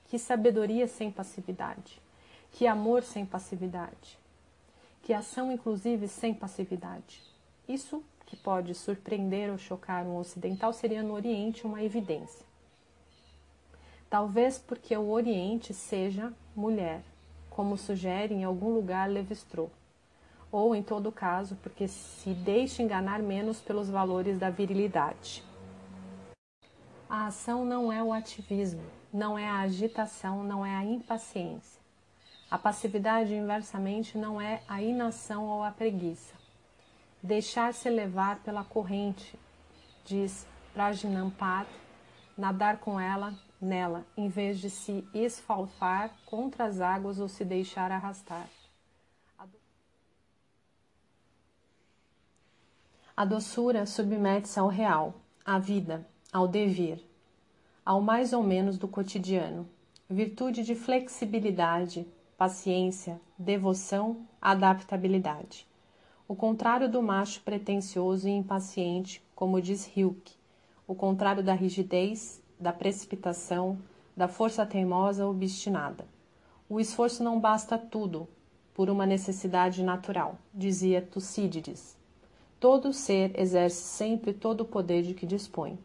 Que sabedoria sem passividade. Que amor sem passividade. Que ação, inclusive, sem passividade. Isso que pode surpreender ou chocar um ocidental seria no Oriente uma evidência. Talvez porque o Oriente seja mulher, como sugere em algum lugar Levi-Strauss, ou em todo caso, porque se deixa enganar menos pelos valores da virilidade. A ação não é o ativismo, não é a agitação, não é a impaciência. A passividade, inversamente, não é a inação ou a preguiça. Deixar-se levar pela corrente, diz Prajnampad, nadar com ela, nela, em vez de se esfalfar contra as águas ou se deixar arrastar. A doçura submete-se ao real, à vida, ao devir, ao mais ou menos do cotidiano, virtude de flexibilidade, paciência, devoção, adaptabilidade. O contrário do macho pretensioso e impaciente, como diz Hilke, o contrário da rigidez, da precipitação, da força teimosa ou obstinada. O esforço não basta tudo, por uma necessidade natural, dizia Tucídides. Todo ser exerce sempre todo o poder de que dispõe.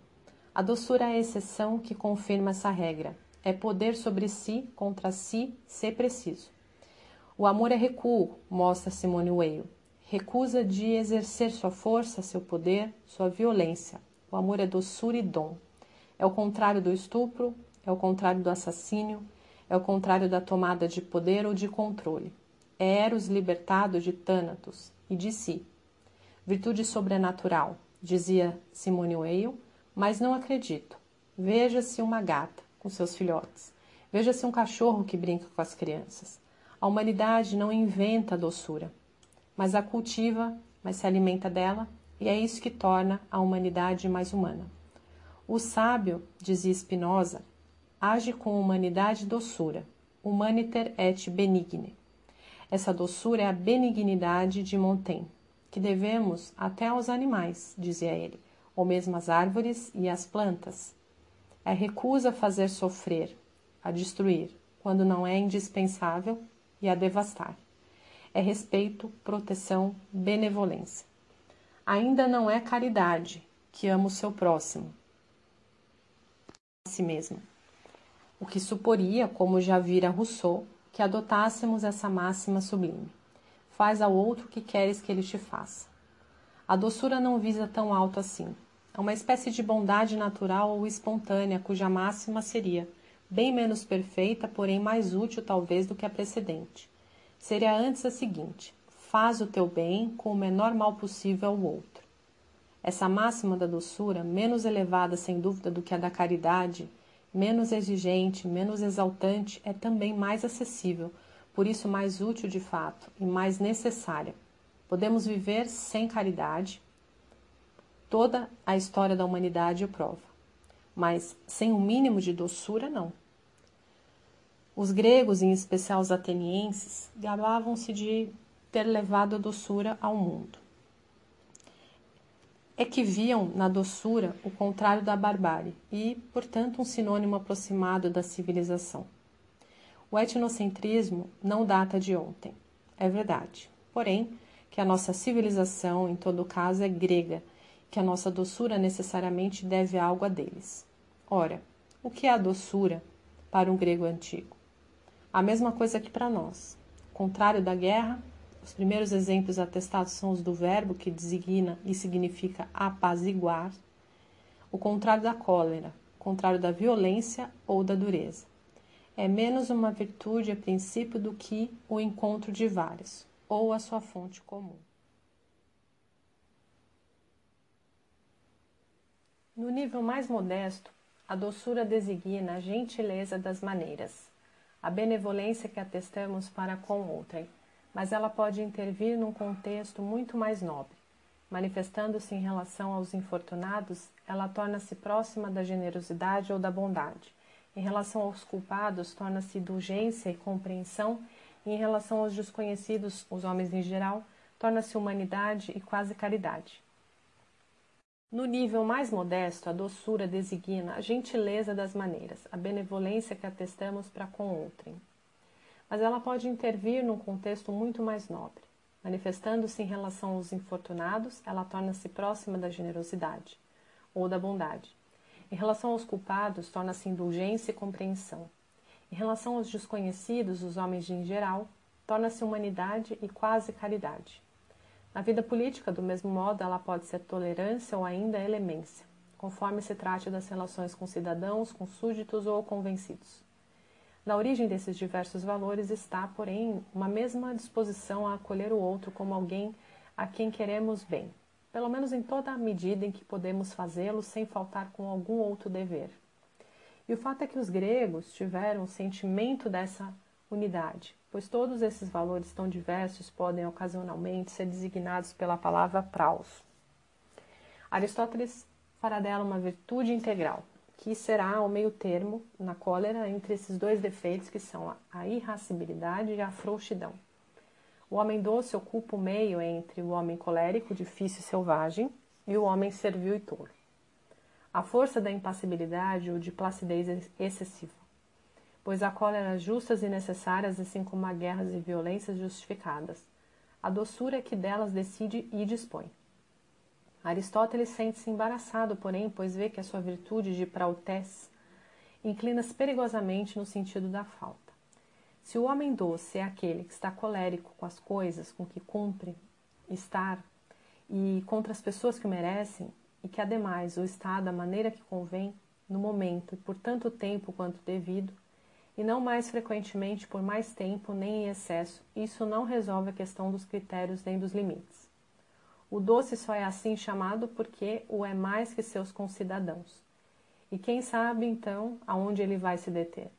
A doçura é a exceção que confirma essa regra. É poder sobre si, contra si, se preciso. O amor é recuo, mostra Simone Weil. Recusa de exercer sua força, seu poder, sua violência. O amor é doçura e dom. É o contrário do estupro, é o contrário do assassínio, é o contrário da tomada de poder ou de controle. É Eros libertado de Thanatos e de si, Virtude sobrenatural, dizia Simone Weil, mas não acredito. Veja-se uma gata com seus filhotes. Veja-se um cachorro que brinca com as crianças. A humanidade não inventa a doçura, mas a cultiva, mas se alimenta dela, e é isso que torna a humanidade mais humana. O sábio, dizia Spinoza, age com humanidade e doçura. Humaniter et benigne. Essa doçura é a benignidade de Montaigne que devemos até aos animais, dizia ele, ou mesmo às árvores e às plantas. É recusa fazer sofrer, a destruir, quando não é indispensável, e a devastar. É respeito, proteção, benevolência. Ainda não é caridade, que ama o seu próximo, a si mesmo. O que suporia, como já vira Rousseau, que adotássemos essa máxima sublime. Faz ao outro o que queres que ele te faça. A doçura não visa tão alto assim. É uma espécie de bondade natural ou espontânea, cuja máxima seria bem menos perfeita, porém mais útil talvez do que a precedente. Seria antes a seguinte: faz o teu bem com o menor mal possível ao outro. Essa máxima da doçura, menos elevada sem dúvida do que a da caridade, menos exigente, menos exaltante, é também mais acessível, por isso mais útil de fato e mais necessária. Podemos viver sem caridade, toda a história da humanidade o prova, mas sem um mínimo de doçura, não. Os gregos, em especial os atenienses, gabavam-se de ter levado a doçura ao mundo. É que viam na doçura o contrário da barbárie e, portanto, um sinônimo aproximado da civilização. O etnocentrismo não data de ontem, é verdade. Porém, que a nossa civilização, em todo caso, é grega, que a nossa doçura necessariamente deve algo a deles. Ora, o que é a doçura para um grego antigo? A mesma coisa que para nós. Contrário da guerra, Os primeiros exemplos atestados são os do verbo que designa e significa apaziguar, o contrário da cólera, o contrário da violência ou da dureza. É menos uma virtude a princípio do que o encontro de vários, ou a sua fonte comum. No nível mais modesto, a doçura designa a gentileza das maneiras, a benevolência que atestamos para com outrem, mas ela pode intervir num contexto muito mais nobre. Manifestando-se em relação aos infortunados, ela torna-se próxima da generosidade ou da bondade. Em relação aos culpados, torna-se indulgência e compreensão, e em relação aos desconhecidos, os homens em geral, torna-se humanidade e quase caridade. No nível mais modesto, a doçura designa a gentileza das maneiras, a benevolência que atestamos para com outrem. Mas ela pode intervir num contexto muito mais nobre. Manifestando-se em relação aos infortunados, ela torna-se próxima da generosidade ou da bondade. Em relação aos culpados, torna-se indulgência e compreensão. Em relação aos desconhecidos, os homens em geral, torna-se humanidade e quase caridade. Na vida política, do mesmo modo, ela pode ser tolerância ou ainda elemência, conforme se trate das relações com cidadãos, com súditos ou convencidos. Na origem desses diversos valores está, porém, uma mesma disposição a acolher o outro como alguém a quem queremos bem, pelo menos em toda a medida em que podemos fazê-lo sem faltar com algum outro dever. E o fato é que os gregos tiveram o sentimento dessa unidade, pois todos esses valores tão diversos podem ocasionalmente ser designados pela palavra praus. Aristóteles fará dela uma virtude integral, que será o meio termo na cólera entre esses dois defeitos que são a irascibilidade e a frouxidão. O homem doce ocupa o meio entre o homem colérico, difícil e selvagem, e o homem servil e tolo. A força da impassibilidade ou de placidez excessiva pois há cóleras justas e necessárias, assim como há guerras e violências justificadas. A doçura é que delas decide e dispõe. Aristóteles sente-se embaraçado, porém, pois vê que a sua virtude de prautez inclina-se perigosamente no sentido da falta. Se o homem doce é aquele que está colérico com as coisas com que cumpre estar e contra as pessoas que o merecem, e que ademais o está da maneira que convém, no momento e por tanto tempo quanto devido, e não mais frequentemente por mais tempo nem em excesso, isso não resolve a questão dos critérios nem dos limites. O doce só é assim chamado porque o é mais que seus concidadãos. E quem sabe então aonde ele vai se deter?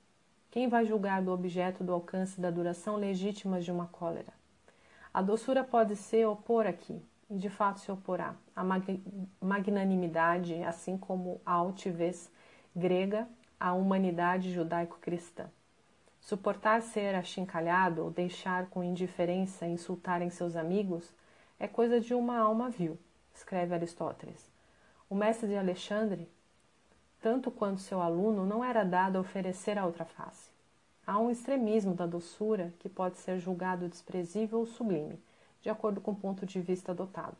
Quem vai julgar do objeto do alcance da duração legítima de uma cólera? A doçura pode se opor aqui, e de fato se oporá, à magnanimidade, assim como a altivez grega a humanidade judaico-cristã. Suportar ser achincalhado ou deixar com indiferença insultarem seus amigos é coisa de uma alma vil, escreve Aristóteles. O mestre de Alexandre, tanto quanto seu aluno, não era dado a oferecer a outra face. Há um extremismo da doçura que pode ser julgado desprezível ou sublime, de acordo com o ponto de vista adotado,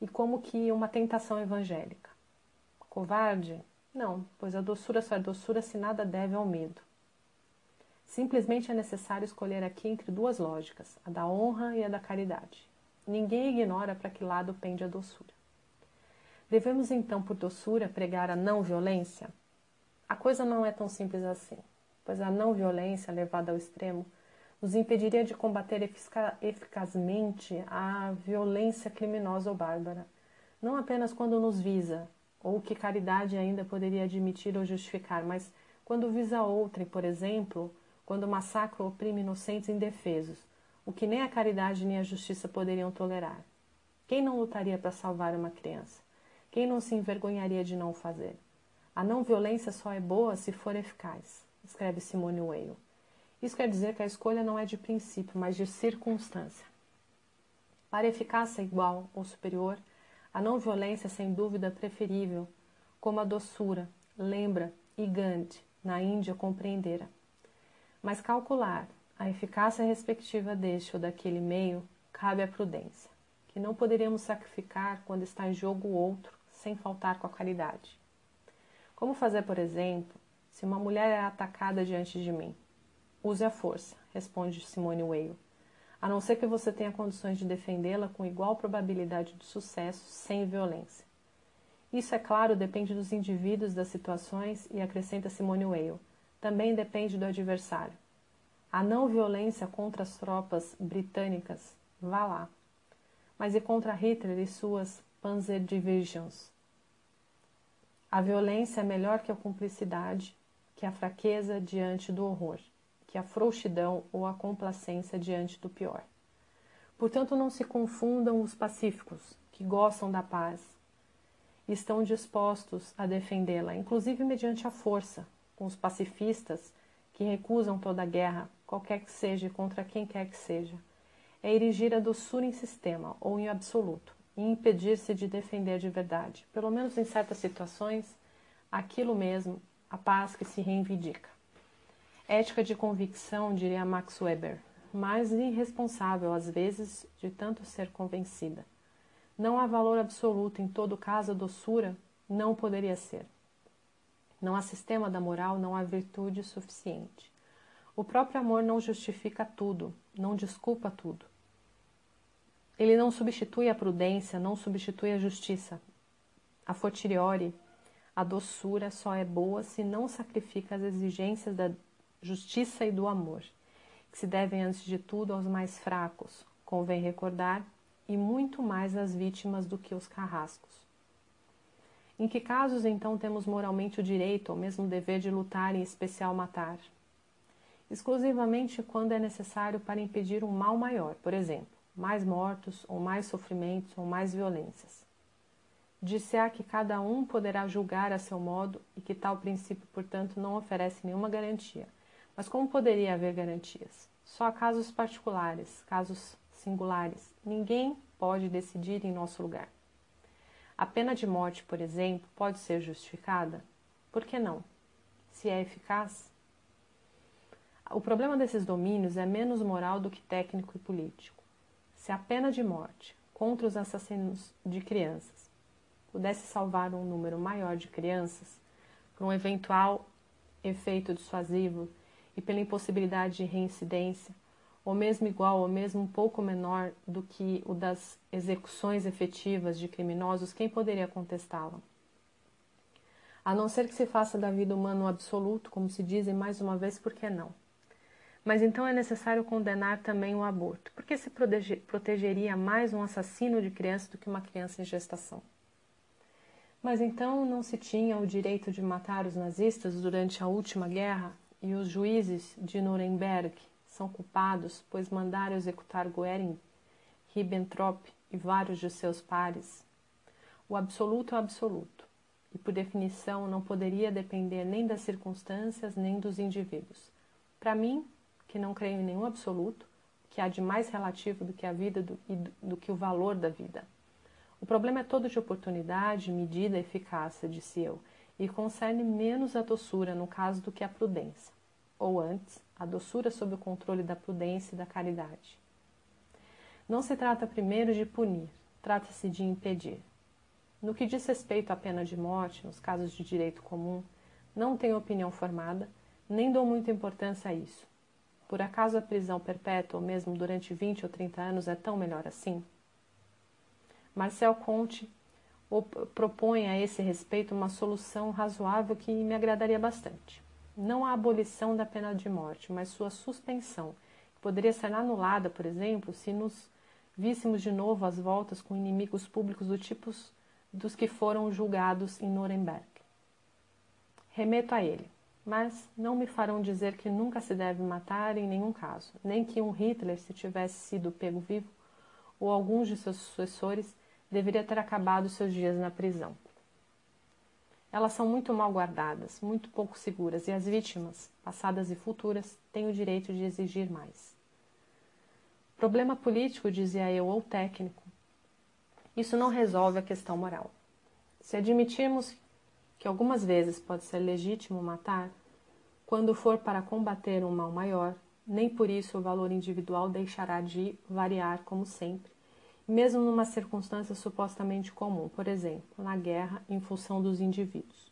e como que uma tentação evangélica. Covarde, não, pois a doçura só é doçura se nada deve ao medo. Simplesmente é necessário escolher aqui entre duas lógicas, a da honra e a da caridade. Ninguém ignora para que lado pende a doçura. Devemos então, por doçura, pregar a não violência? A coisa não é tão simples assim, pois a não violência levada ao extremo nos impediria de combater eficazmente a violência criminosa ou bárbara, não apenas quando nos visa, ou que caridade ainda poderia admitir ou justificar, mas quando visa outrem, por exemplo, quando massacra ou oprime inocentes indefesos, o que nem a caridade nem a justiça poderiam tolerar. Quem não lutaria para salvar uma criança? Quem não se envergonharia de não o fazer? A não violência só é boa se for eficaz, escreve Simone Weil. Isso quer dizer que a escolha não é de princípio, mas de circunstância. Para eficácia igual ou superior, a não violência é sem dúvida preferível, como a doçura, lembra e Gandhi, na Índia, compreendera. Mas calcular a eficácia respectiva deste ou daquele meio cabe à prudência, que não poderíamos sacrificar quando está em jogo o outro, sem faltar com a caridade. Como fazer, por exemplo, se uma mulher é atacada diante de mim? Use a força, responde Simone Weil. A não ser que você tenha condições de defendê-la com igual probabilidade de sucesso, sem violência. Isso, é claro, depende dos indivíduos, das situações e, acrescenta Simone Weil, também depende do adversário. A não violência contra as tropas britânicas, vá lá. Mas e contra Hitler e suas Panzer Divisions? A violência é melhor que a cumplicidade, que a fraqueza diante do horror, que a frouxidão ou a complacência diante do pior. Portanto, não se confundam os pacíficos, que gostam da paz e estão dispostos a defendê-la, inclusive mediante a força, com os pacifistas que recusam toda guerra, qualquer que seja, contra quem quer que seja. É erigir a doçura em sistema, ou em absoluto, e impedir-se de defender de verdade, pelo menos em certas situações, aquilo mesmo, a paz que se reivindica. Ética de convicção, diria Max Weber, mas irresponsável às vezes de tanto ser convencida. Não há valor absoluto, em todo caso a doçura não poderia ser. Não há sistema da moral, não há virtude suficiente. O próprio amor não justifica tudo, não desculpa tudo. Ele não substitui a prudência, não substitui a justiça. A fortiori, a doçura só é boa se não sacrifica as exigências da justiça e do amor, que se devem antes de tudo aos mais fracos, convém recordar, e muito mais às vítimas do que os carrascos. Em que casos então temos moralmente o direito ou mesmo o dever de lutar em especial matar? Exclusivamente quando é necessário para impedir um mal maior, por exemplo, mais mortos ou mais sofrimentos ou mais violências. Disse-á que cada um poderá julgar a seu modo e que tal princípio, portanto, não oferece nenhuma garantia. Mas como poderia haver garantias? Só casos particulares, casos singulares. Ninguém pode decidir em nosso lugar. A pena de morte, por exemplo, pode ser justificada? Por que não? Se é eficaz? O problema desses domínios é menos moral do que técnico e político. Se a pena de morte contra os assassinos de crianças pudesse salvar um número maior de crianças, por um eventual efeito dissuasivo e pela impossibilidade de reincidência, ou mesmo igual ou mesmo um pouco menor do que o das execuções efetivas de criminosos, quem poderia contestá-la? A não ser que se faça da vida humana um absoluto, como se dizem mais uma vez, por que não? Mas então é necessário condenar também o aborto, porque se protegeria mais um assassino de criança do que uma criança em gestação. Mas então não se tinha o direito de matar os nazistas durante a última guerra e os juízes de Nuremberg são culpados, pois mandaram executar Goering, Ribbentrop e vários de seus pares. O absoluto é o absoluto, e por definição não poderia depender nem das circunstâncias nem dos indivíduos. Para mim, que não creio em nenhum absoluto, que há de mais relativo do que a vida do, e do, do que o valor da vida. O problema é todo de oportunidade, medida e eficácia, disse eu, e concerne menos a doçura no caso do que a prudência, ou antes, a doçura sob o controle da prudência e da caridade. Não se trata primeiro de punir, trata-se de impedir. No que diz respeito à pena de morte, nos casos de direito comum, não tenho opinião formada, nem dou muita importância a isso. Por acaso a prisão perpétua, ou mesmo durante 20 ou 30 anos, é tão melhor assim? Marcel Conte propõe a esse respeito uma solução razoável que me agradaria bastante não a abolição da pena de morte, mas sua suspensão, que poderia ser anulada, por exemplo, se nos víssemos de novo às voltas com inimigos públicos do tipo dos que foram julgados em Nuremberg. Remeto a ele, mas não me farão dizer que nunca se deve matar em nenhum caso, nem que um Hitler, se tivesse sido pego vivo, ou alguns de seus sucessores, deveria ter acabado seus dias na prisão. Elas são muito mal guardadas, muito pouco seguras, e as vítimas, passadas e futuras, têm o direito de exigir mais. Problema político, dizia eu, ou técnico. Isso não resolve a questão moral. Se admitirmos que algumas vezes pode ser legítimo matar, quando for para combater um mal maior, nem por isso o valor individual deixará de variar como sempre, mesmo numa circunstância supostamente comum, por exemplo, na guerra em função dos indivíduos.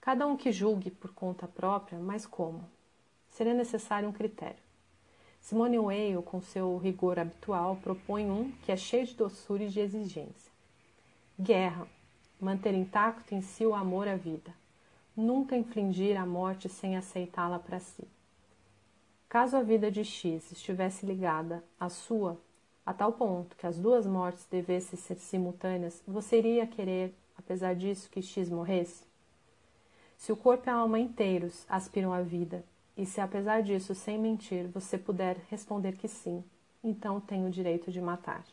Cada um que julgue por conta própria, mas como? Seria necessário um critério. Simone Weil, com seu rigor habitual, propõe um que é cheio de doçura e de exigência. Guerra. Manter intacto em si o amor à vida. Nunca infligir a morte sem aceitá-la para si. Caso a vida de X estivesse ligada à sua, a tal ponto que as duas mortes devessem ser simultâneas, você iria querer, apesar disso, que X morresse? Se o corpo e a alma inteiros aspiram à vida, e se apesar disso, sem mentir, você puder responder que sim, então tem o direito de matar.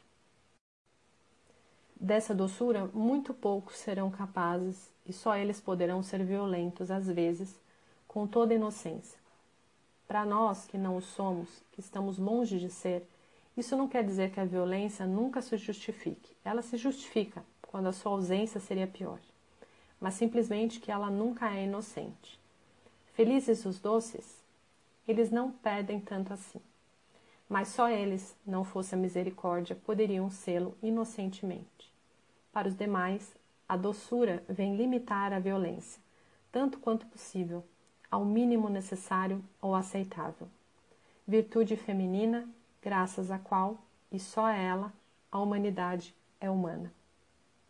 Dessa doçura, muito poucos serão capazes, e só eles poderão ser violentos, às vezes, com toda inocência. Para nós que não o somos, que estamos longe de ser, isso não quer dizer que a violência nunca se justifique. Ela se justifica quando a sua ausência seria pior, mas simplesmente que ela nunca é inocente. Felizes os doces, eles não pedem tanto assim. Mas só eles, não fosse a misericórdia, poderiam sê-lo inocentemente. Para os demais, a doçura vem limitar a violência, tanto quanto possível, ao mínimo necessário ou aceitável. Virtude feminina graças à qual, e só ela, a humanidade é humana.